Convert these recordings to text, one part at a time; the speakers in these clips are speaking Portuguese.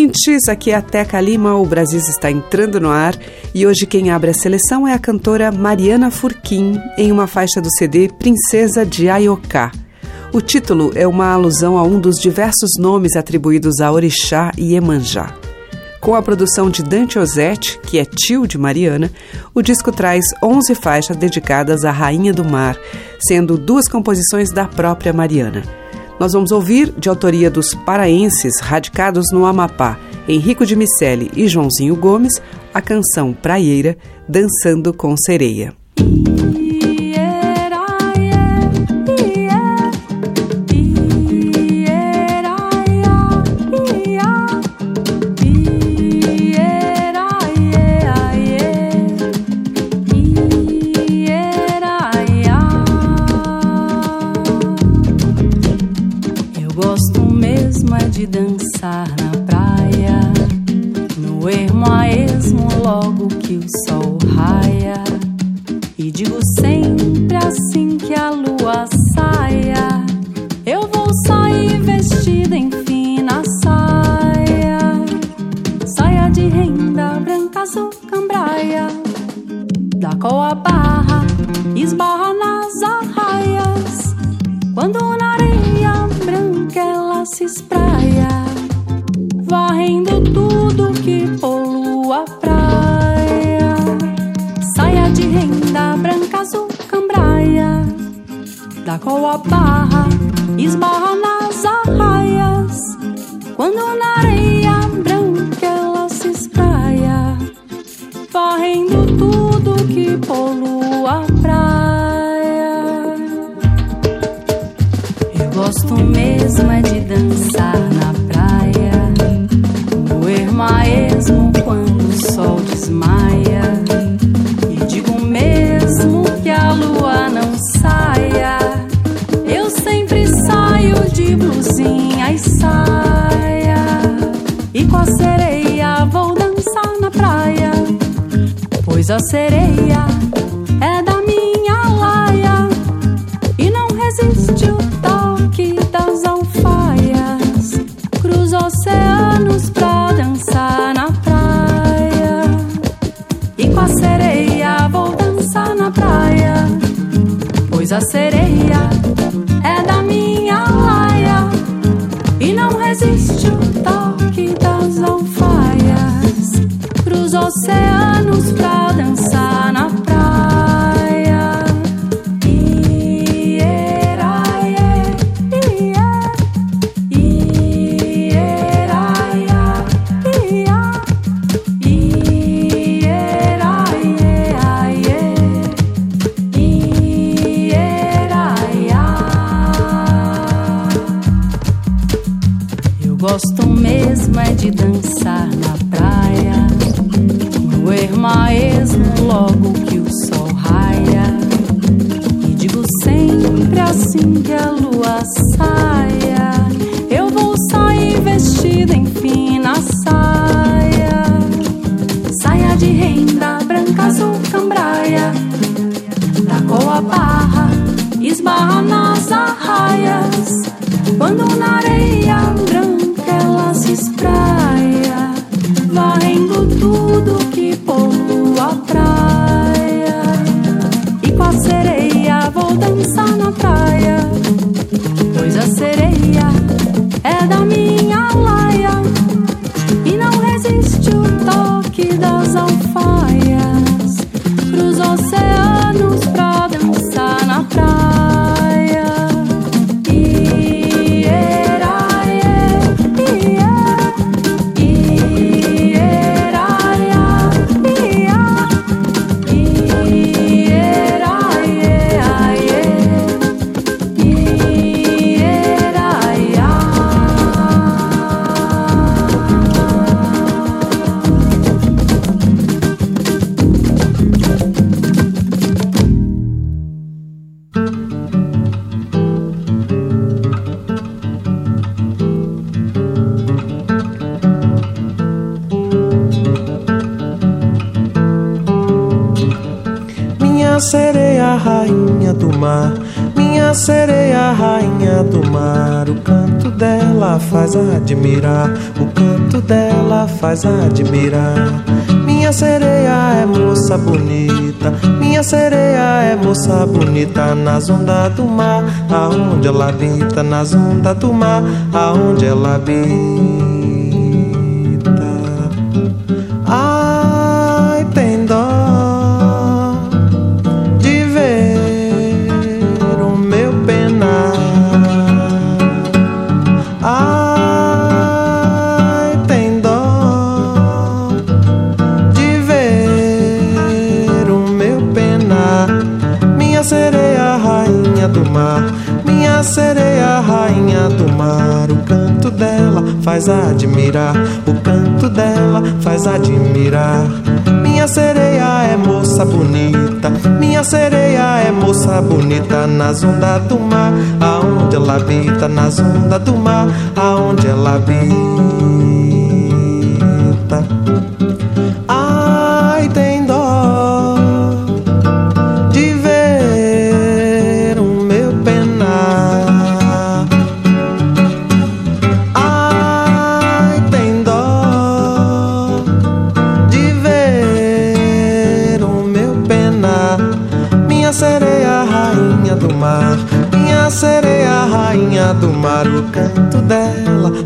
ouvintes! Aqui é a Teca Lima, o Brasil está entrando no ar e hoje quem abre a seleção é a cantora Mariana Furquim em uma faixa do CD Princesa de Ayoká. O título é uma alusão a um dos diversos nomes atribuídos a Orixá e Emanjá. Com a produção de Dante Ozette, que é tio de Mariana, o disco traz 11 faixas dedicadas à Rainha do Mar, sendo duas composições da própria Mariana. Nós vamos ouvir, de autoria dos paraenses radicados no Amapá, Henrico de Micelli e Joãozinho Gomes, a canção Praieira, Dançando com Sereia. Sereia, rainha do mar. Minha sereia, rainha do mar. O canto dela faz admirar. O canto dela faz admirar. Minha sereia é moça bonita. Minha sereia é moça bonita. Nas ondas do mar, aonde ela habita. Nas ondas do mar, aonde ela habita. O canto dela faz admirar. Minha sereia é moça bonita. Minha sereia é moça bonita. Nas ondas do mar, aonde ela habita. Nas ondas do mar, aonde ela habita.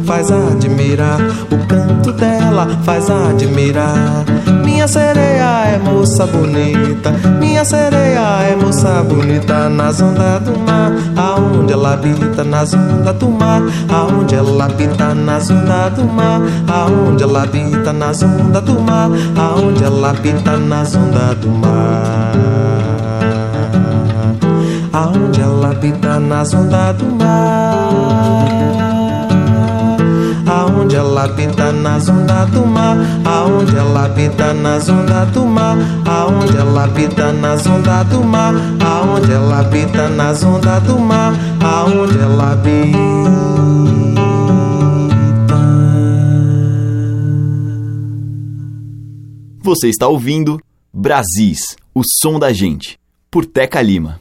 Faz admirar. O canto dela faz admirar. Minha sereia é moça bonita. Minha sereia é moça bonita. Nas ondas do mar, aonde ela habita. Nas ondas do mar, aonde ela habita. Nas ondas do mar, aonde ela habita. Nas ondas do mar, aonde ela habita. Nas ondas do mar. Aonde ela habita nas ondas do mar ela habita nas ondas do mar, aonde ela habita nas ondas do mar, aonde ela habita nas ondas do mar, aonde ela habita nas ondas do mar, aonde ela habita. Você está ouvindo Brasis, o som da gente, por Teca Lima.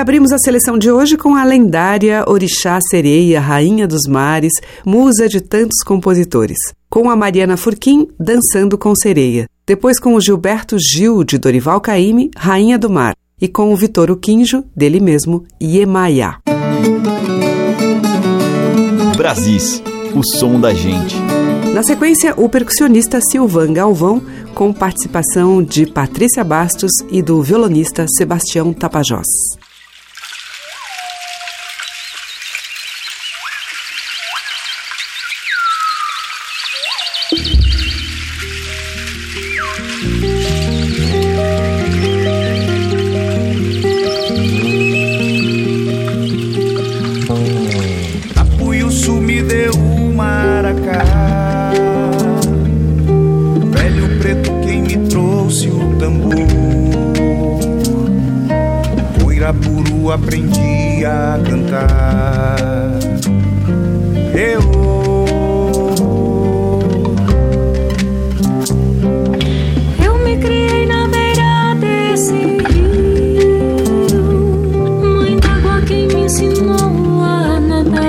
abrimos a seleção de hoje com a lendária Orixá Sereia, Rainha dos Mares, musa de tantos compositores. Com a Mariana Furquim, Dançando com Sereia. Depois com o Gilberto Gil, de Dorival Caymmi, Rainha do Mar. E com o Vitor Uquinjo, dele mesmo, Iemaiá. Brasis, o som da gente. Na sequência, o percussionista Silvan Galvão, com participação de Patrícia Bastos e do violonista Sebastião Tapajós. Coirapuru aprendi a cantar Eu Eu me criei na beira desse rio. Mãe d'água quem me ensinou a nadar.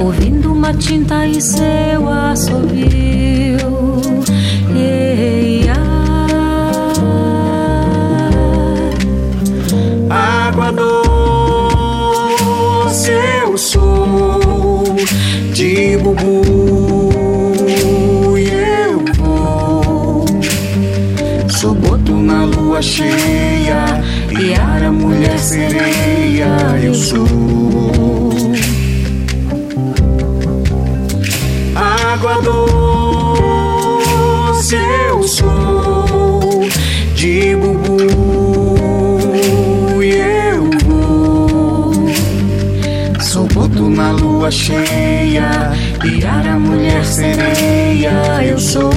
Ouvindo uma tinta e seu assovio. Bubu e eu vou. Na lua cheia, Iara, mulher sereia, eu sou. Água doce eu sou de bubu na lua cheia, Iara, mulher sereia, eu sou.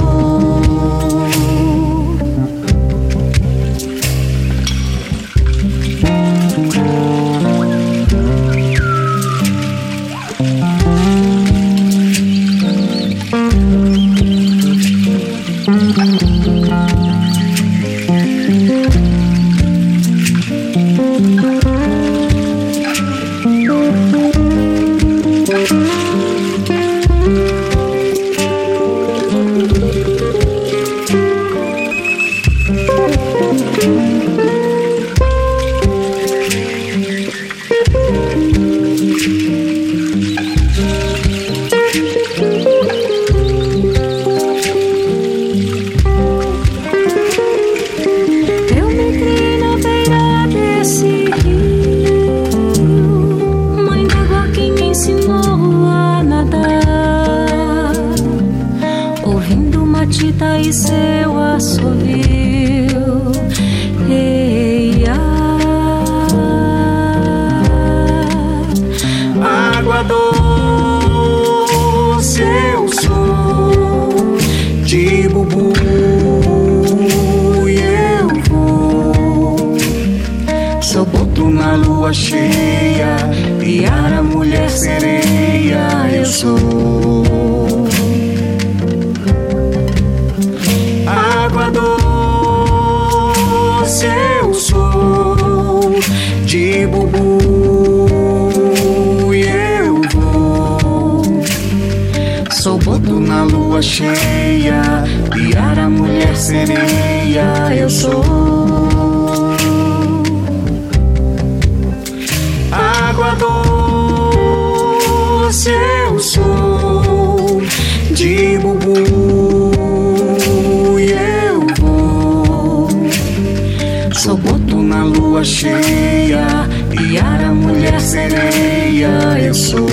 Eu sou.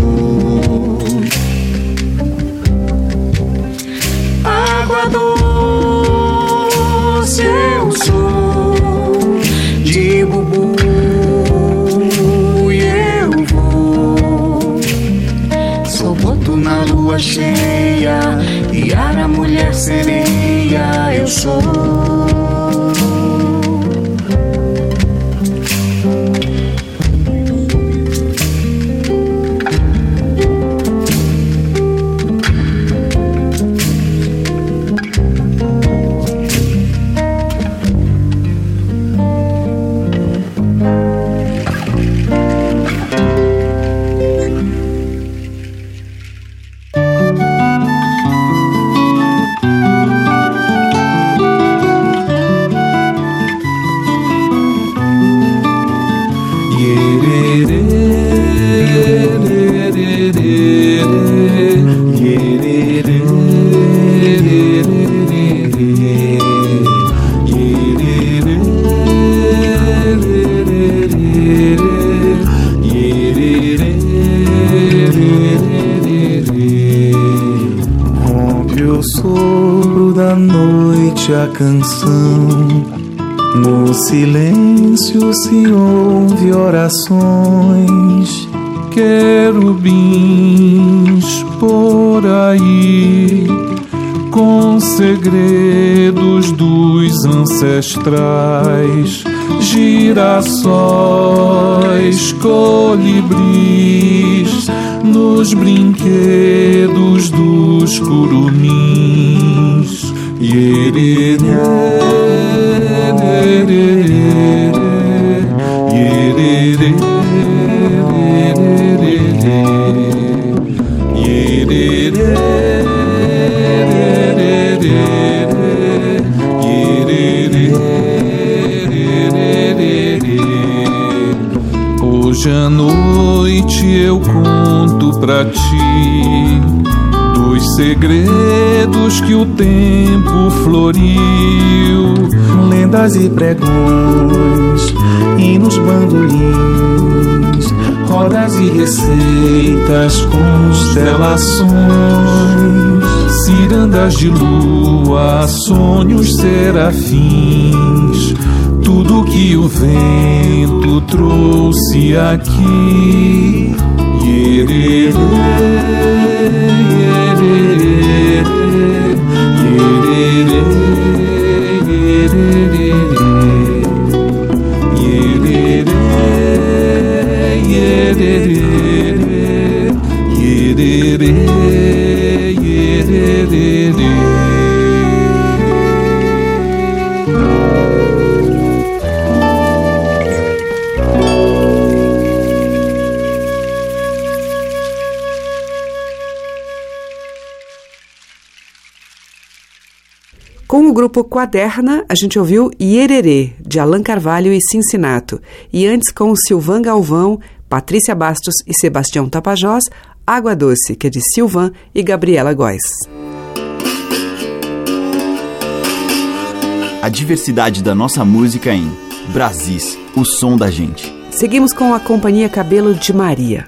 Água doce, eu sou. De bubu, eu vou. Sou boto na lua cheia, Iara, mulher sereia, eu sou. Canção. No silêncio se ouve orações, querubins por aí, com segredos dos ancestrais, girassóis, colibris, nos brinquedos dos curumins. Hoje à noite eu conto pra ti segredos que o tempo floriu, lendas e pregões, hinos bandolins, rodas e receitas, constelações, cirandas de lua, sonhos serafins, tudo que o vento trouxe aqui. Yererê, yererê, grupo Quaderna, a gente ouviu Iererê, de Allan Carvalho e Cincinato. E antes, com Silvan Galvão, Patrícia Bastos e Sebastião Tapajós, Água Doce, que é de Silvan e Gabriela Góes. A diversidade da nossa música em Brasis, o som da gente. Seguimos com a Companhia Cabelo de Maria.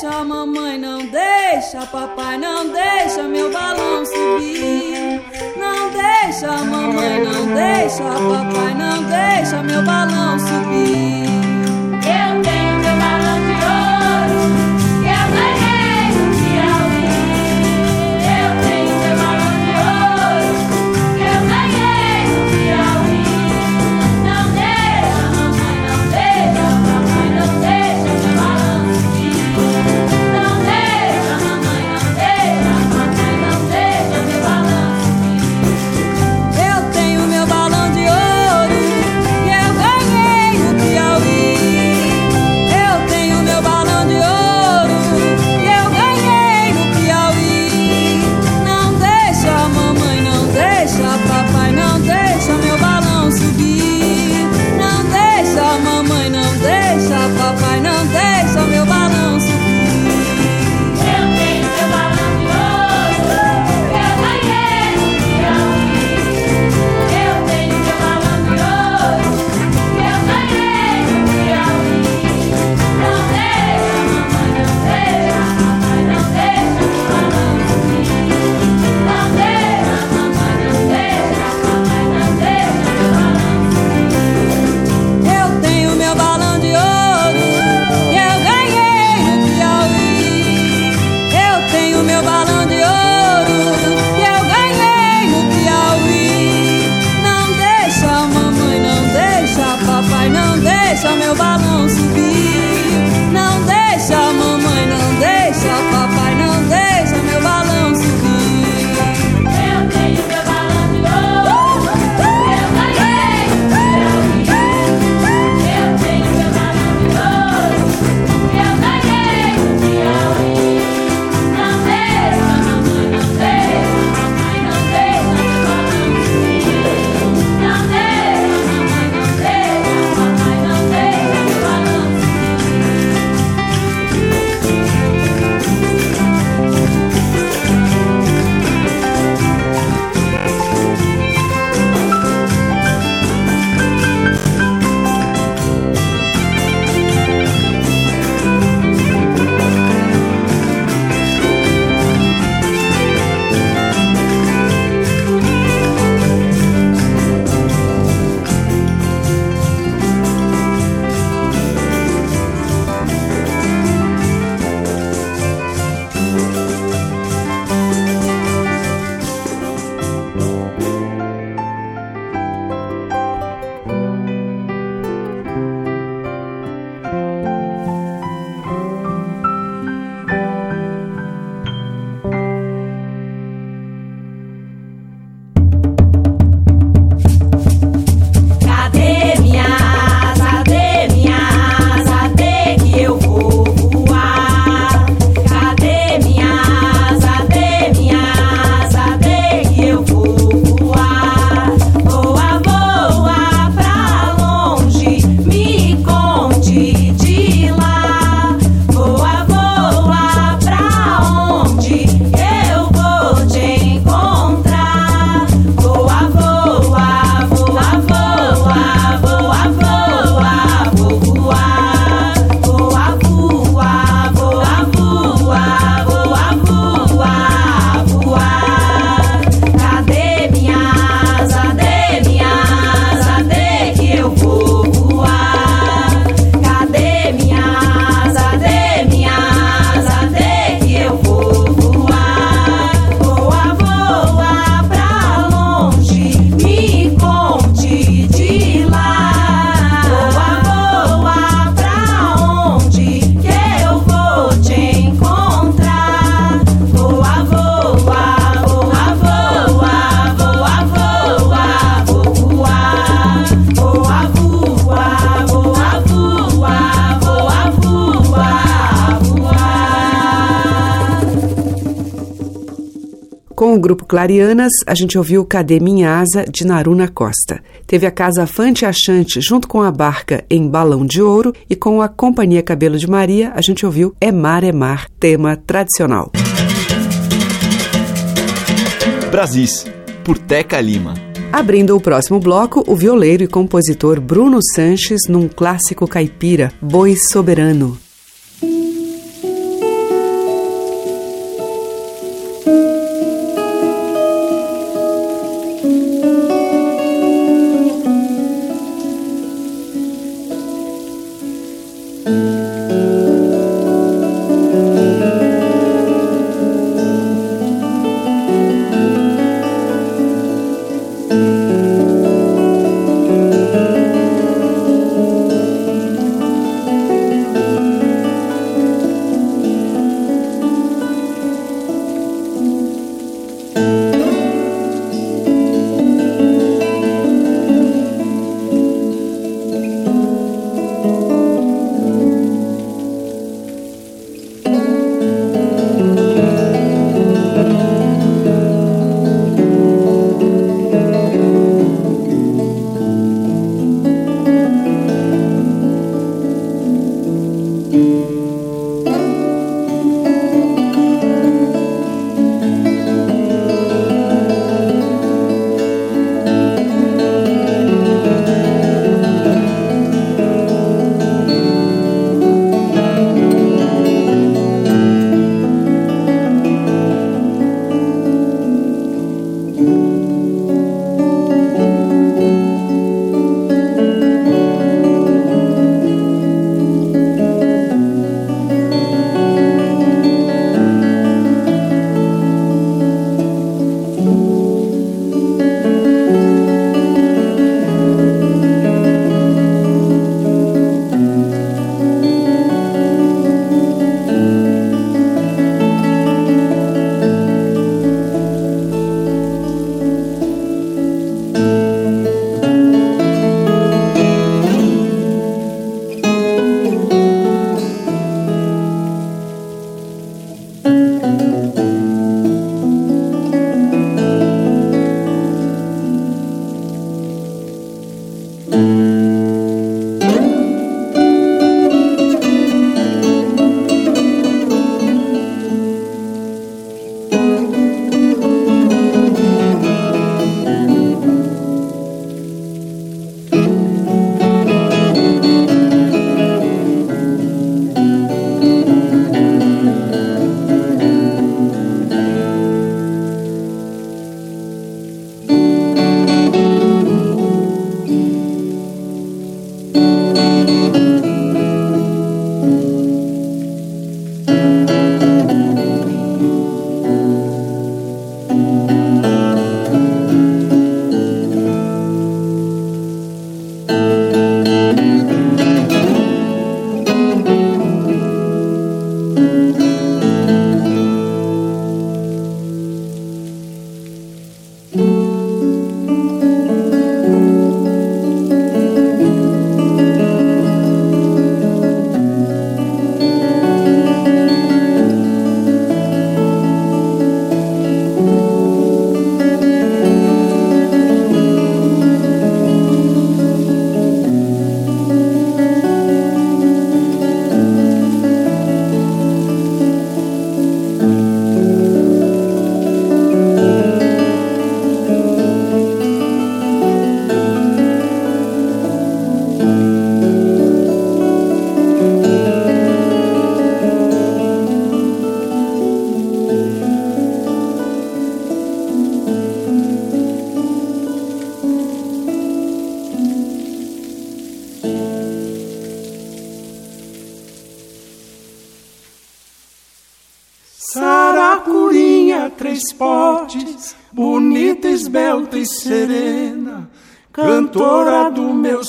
Deixa, mamãe, não deixa, papai, não deixa meu balão subir. Não deixa, mamãe, não deixa, papai, não deixa meu balão subir. Clarianas, a gente ouviu Cadê Minha Asa, de Naruna Costa. Teve a Casa Fante Achante junto com a Barca em Balão de Ouro e com a Companhia Cabelo de Maria, a gente ouviu É Mar, É Mar, tema tradicional. Brasis, por Teca Lima. Abrindo o próximo bloco, o violeiro e compositor Bruno Sanches num clássico caipira, Boi Soberano.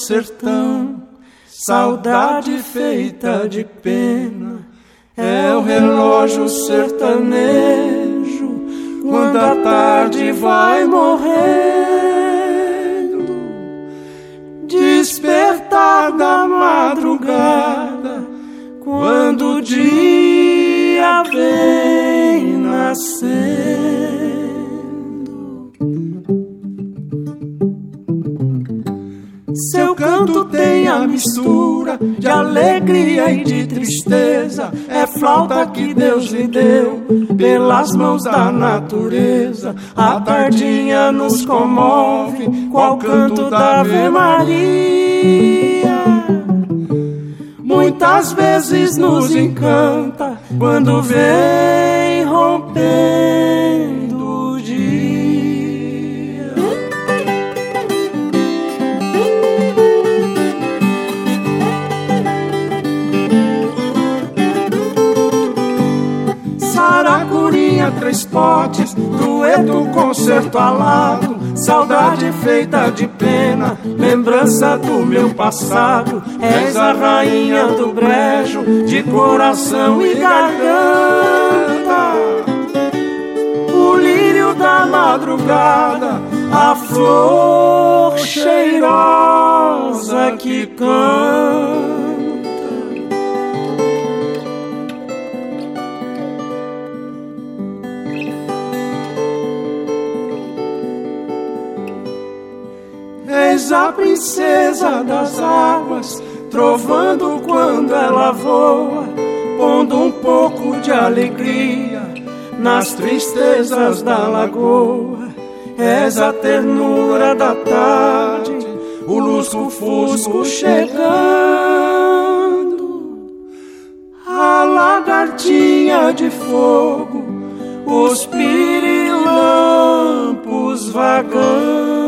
Sertão, saudade feita de pena, é o relógio sertanejo, quando a tarde vai morrendo, despertar da madrugada, quando o dia vem nascer. Canto tem a mistura de alegria e de tristeza. É flauta que Deus lhe deu pelas mãos da natureza. A tardinha nos comove, qual canto da Ave Maria. Muitas vezes nos encanta quando vem rompendo dueto, concerto alado, saudade feita de pena, lembrança do meu passado. És a rainha do brejo, de coração e garganta. O lírio da madrugada, a flor cheirosa que canta. A princesa das águas, trovando quando ela voa, pondo um pouco de alegria nas tristezas da lagoa. És a ternura da tarde, o lusco-fusco chegando, a lagartinha de fogo, os pirilampos vagando.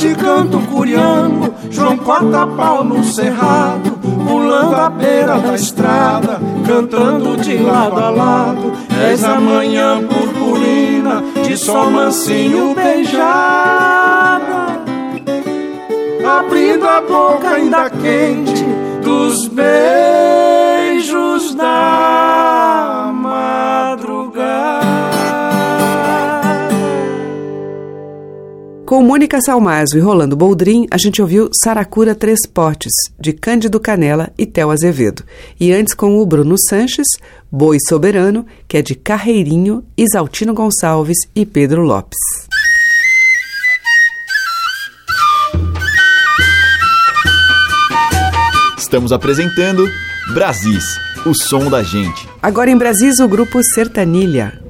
À noite canto curiango, João corta pau no cerrado, pulando a beira da estrada, cantando de lado a lado. És a manhã purpurina, de sol mansinho beijada, abrindo a boca ainda quente dos beijos da Com Mônica Salmazo e Rolando Boldrin, a gente ouviu Saracura Três Potes, de Cândido Canela e Tel Azevedo. E antes com o Bruno Sanches, Boi Soberano, que é de Carreirinho, Isaltino Gonçalves e Pedro Lopes. Estamos apresentando Brasis, o som da gente. Agora em Brasis, o grupo Sertanilha.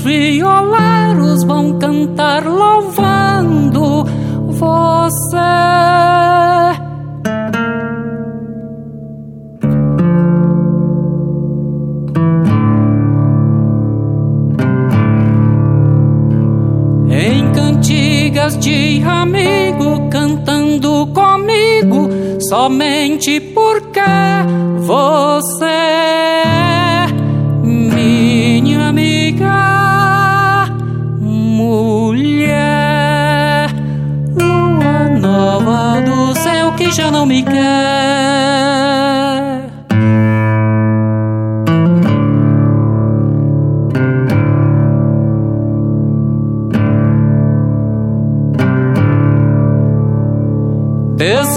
os violeiros vão cantar louvando você. Em cantigas de amigo cantando comigo, somente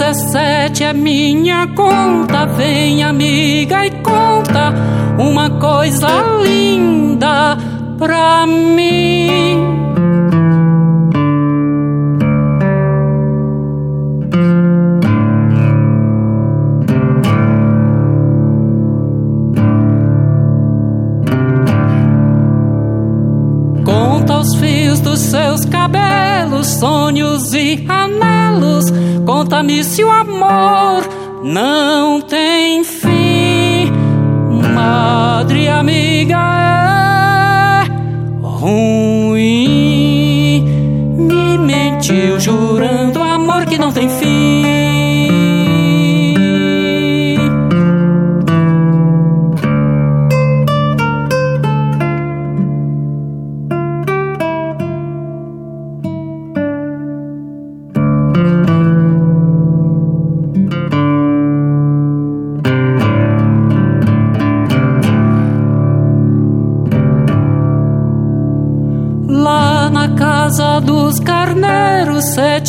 Dezessete é minha conta, vem amiga e conta uma coisa linda pra mim. Sonhos e anelos Conta-me se o amor não tem fim, madre amiga é ruim.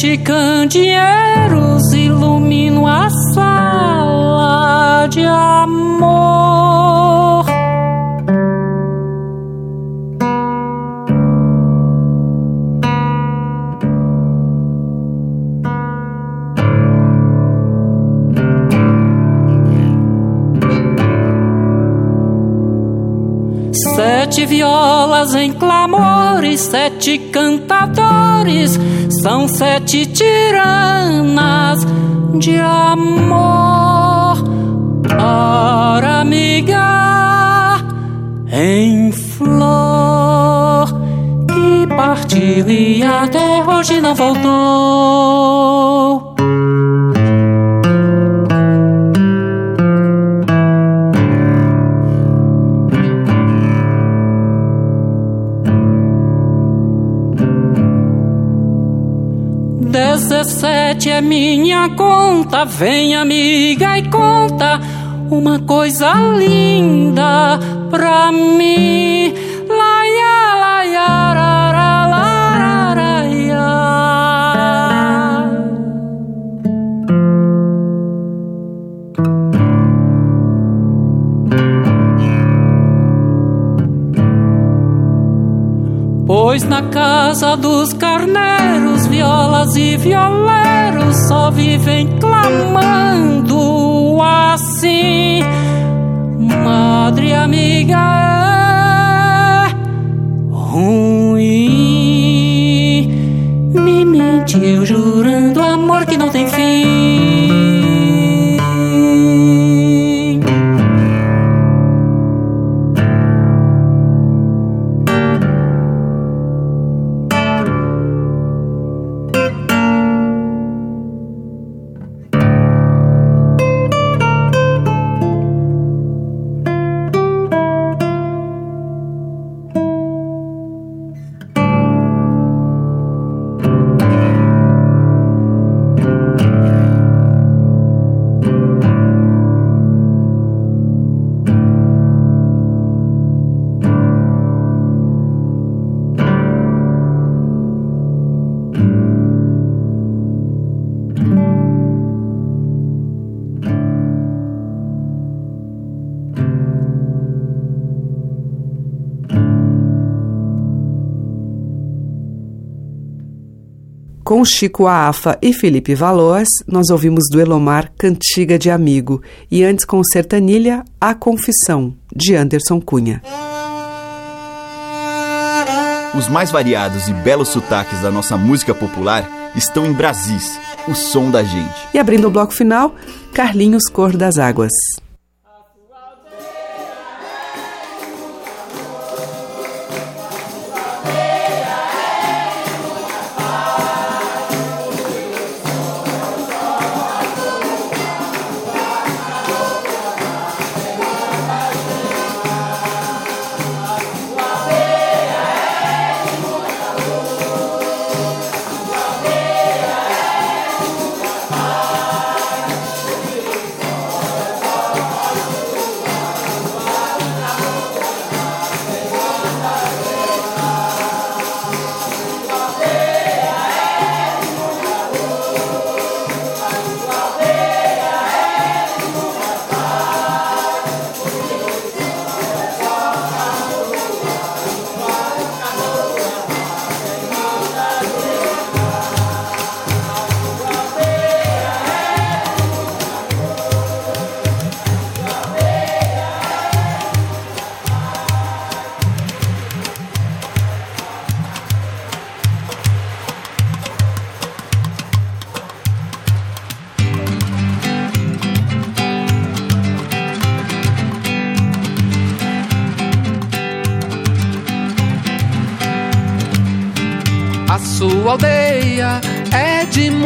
Sete candeeiros iluminam a sala violas em clamores, sete cantadores são sete tiranas de amor. Ora, amiga, em flor, que partiu e até hoje não voltou. sete é minha conta. Vem, amiga, e conta uma coisa linda pra mim. Laia, laia, rara, laraia. Pois na casa dos carneiros violas e violeiros só vivem clamando assim. Madre amiga é ruim. Me mentiu jurando amor que não tem fim. Com Chico Afa e Felipe Valois, nós ouvimos do Elomar Cantiga de Amigo e antes com Sertanilha, A Confissão, de Anderson Cunha. Os mais variados e belos sotaques da nossa música popular estão em Brasis, o som da gente. E abrindo o bloco final, Carlinhos Cor das Águas.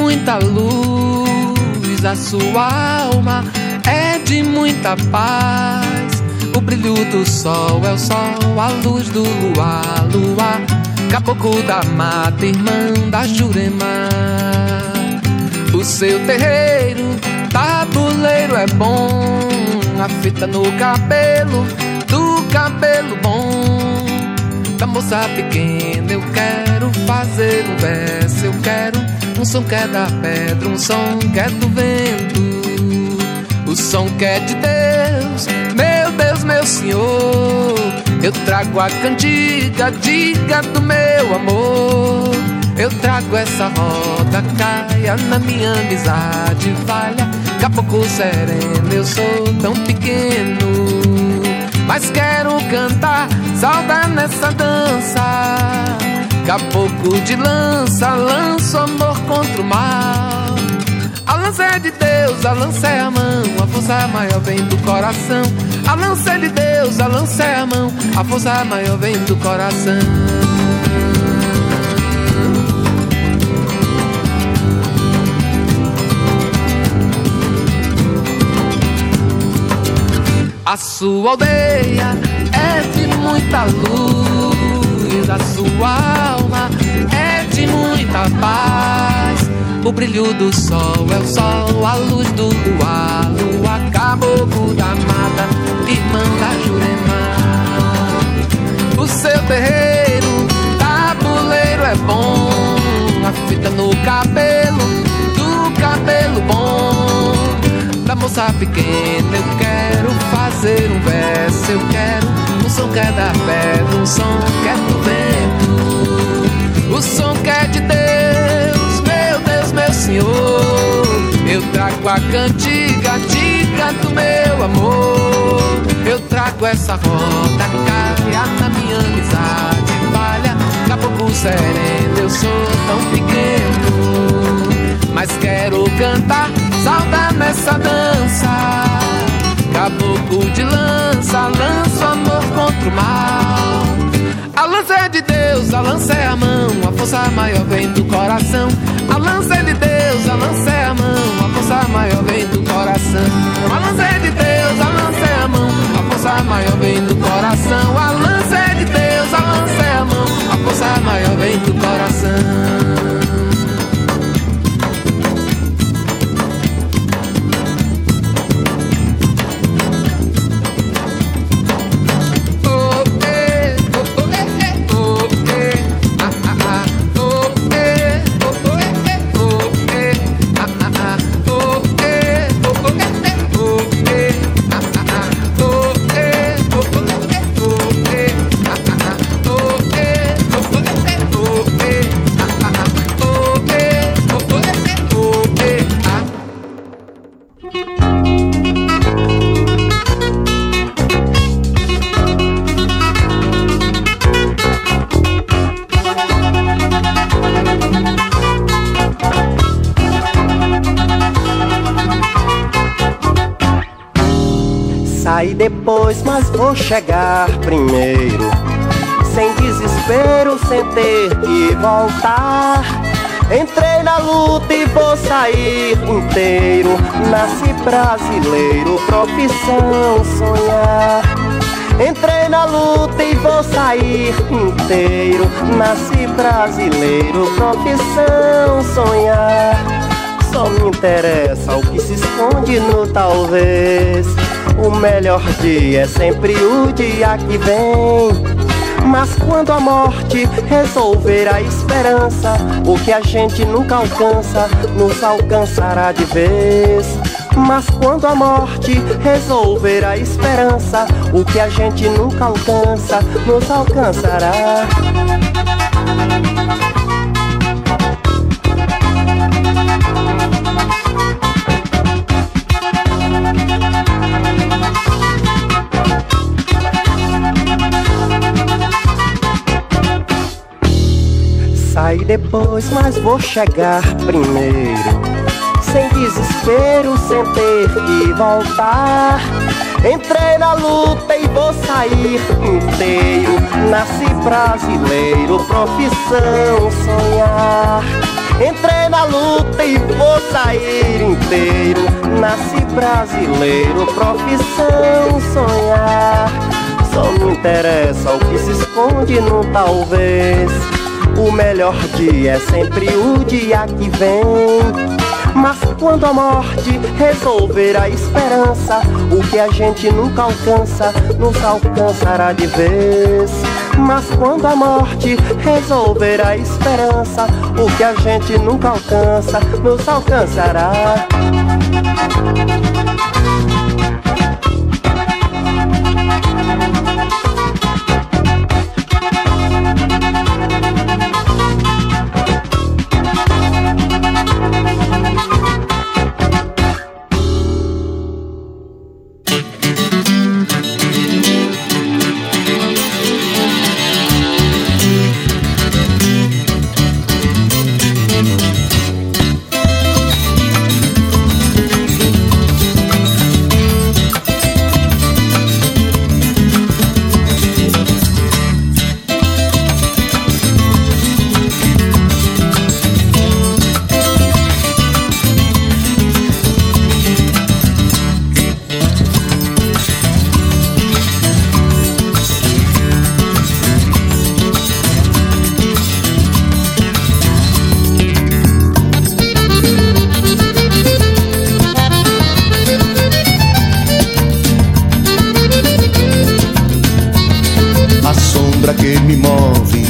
Muita luz, a sua alma é de muita paz. O brilho do sol é o sol, a luz do luar, luar, caboclo da mata, irmã da Jurema. O seu terreiro, tabuleiro é bom, a fita no cabelo, do cabelo bom da moça pequena eu quero fazer um verso, eu quero um som que é da pedra, um som que é do vento, o som que é de Deus, meu Deus, meu Senhor. Eu trago a cantiga, diga do meu amor. Eu trago essa roda, caia na minha amizade, falha, caboclo sereno, eu sou tão pequeno mas quero cantar, salta nessa dança. Caboclo de lança, lanço amor contra o mal. A lança é de Deus, a lança é a mão, a força maior vem do coração. A lança é de Deus, a lança é a mão, a força maior vem do coração. A sua aldeia é de muita luz, a sua de muita paz. O brilho do sol é o sol, a luz do luar, lua, caboclo da mata, irmã da Jurema. O seu terreiro, tabuleiro é bom, a fita no cabelo, do cabelo bom da moça pequena. Eu quero fazer um verso, eu quero um som que é da pedra, um som que é do vento. O som que é de Deus, meu Deus, meu Senhor. Eu trago a cantiga, diga do meu amor. Eu trago essa roda carreada, minha amizade falha. Caboclo sereno, eu sou tão pequeno, mas quero cantar, saudar nessa dança. Caboclo de lança, lança amor contra o mal. A lança é de Deus, a lança é a mão, a força maior vem do coração. A lança é de Deus, a lança é a mão, a força maior vem do coração. A lança é de Deus, a lança é a mão, a força maior vem do coração. A lança é de Deus, a lança é a mão, a força maior vem do coração. Vou chegar primeiro. Sem desespero, sem ter que voltar. Entrei na luta e vou sair inteiro. Nasci brasileiro, profissão sonhar. Entrei na luta e vou sair inteiro. Nasci brasileiro, profissão sonhar. Só me interessa o que se esconde no talvez. O melhor dia é sempre o dia que vem. Mas quando a morte resolver a esperança, o que a gente nunca alcança, nos alcançará de vez. Mas quando a morte resolver a esperança, o que a gente nunca alcança, nos alcançará. Depois, mas vou chegar primeiro. Sem desespero, sem ter que voltar. Entrei na luta e vou sair inteiro. Nasci brasileiro, profissão sonhar. Entrei na luta e vou sair inteiro. Nasci brasileiro, profissão sonhar. Só me interessa o que se esconde no talvez. O melhor dia é sempre o dia que vem. Mas quando a morte resolver a esperança, o que a gente nunca alcança, nos alcançará de vez. Mas quando a morte resolver a esperança, o que a gente nunca alcança, nos alcançará. Sombra que me move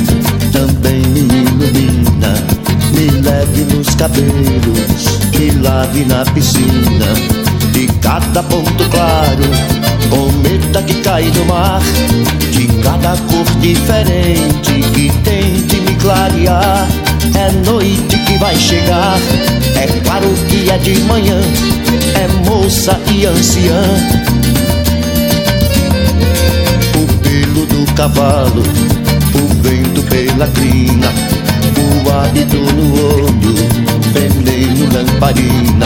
também me ilumina. Me leve nos cabelos, me lave na piscina. De cada ponto claro, cometa que cai no mar. De cada cor diferente que tente me clarear. É noite que vai chegar, é claro que é de manhã, é moça e anciã. Cavalo, o vento pela crina, o hábito no olho, veneno lamparina.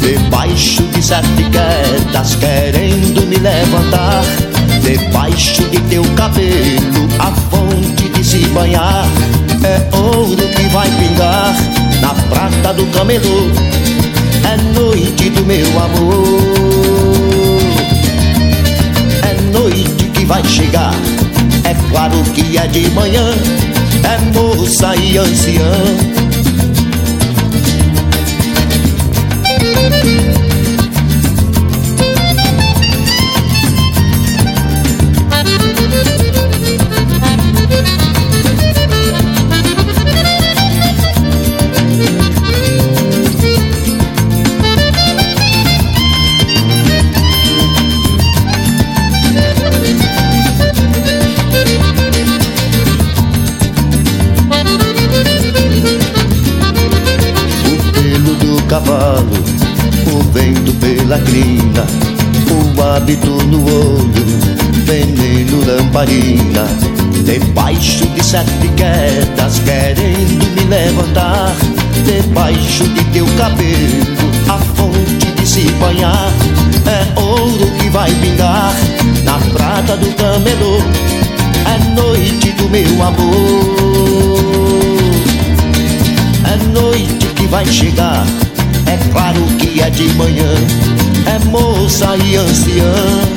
Debaixo de sete quedas querendo me levantar Debaixo de teu cabelo a fonte de se banhar É ouro que vai pingar na prata do camelô É noite do meu amor É noite que vai chegar É claro que é de manhã É moça e anciã hábito no olho, veneno lamparina. Debaixo de sete quedas, querendo me levantar. Debaixo de teu cabelo, a fonte de se banhar. É ouro que vai pingar na prata do camelô. É noite do meu amor. É noite que vai chegar é claro que é de manhã, é moça e anciã.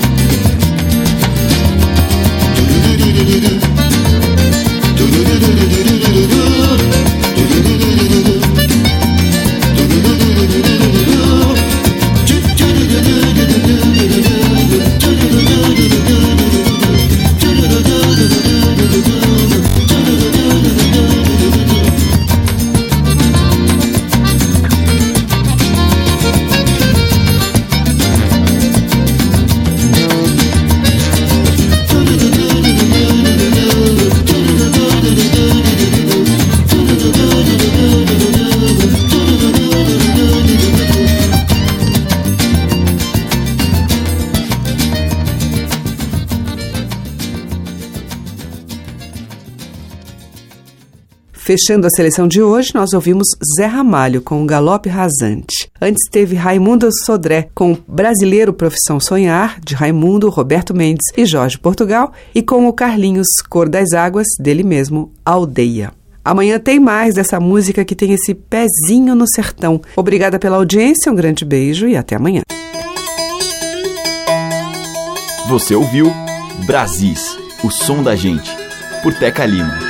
Fechando a seleção de hoje, nós ouvimos Zé Ramalho com o Galope Rasante. Antes teve Raimundo Sodré com Brasileiro Profissão Sonhar, de Raimundo, Roberto Mendes e Jorge Portugal, e com o Carlinhos Cor das Águas, dele mesmo, Aldeia. Amanhã tem mais dessa música que tem esse pezinho no sertão. Obrigada pela audiência, um grande beijo e até amanhã. Você ouviu Brasis, o som da gente, por Teca Lima.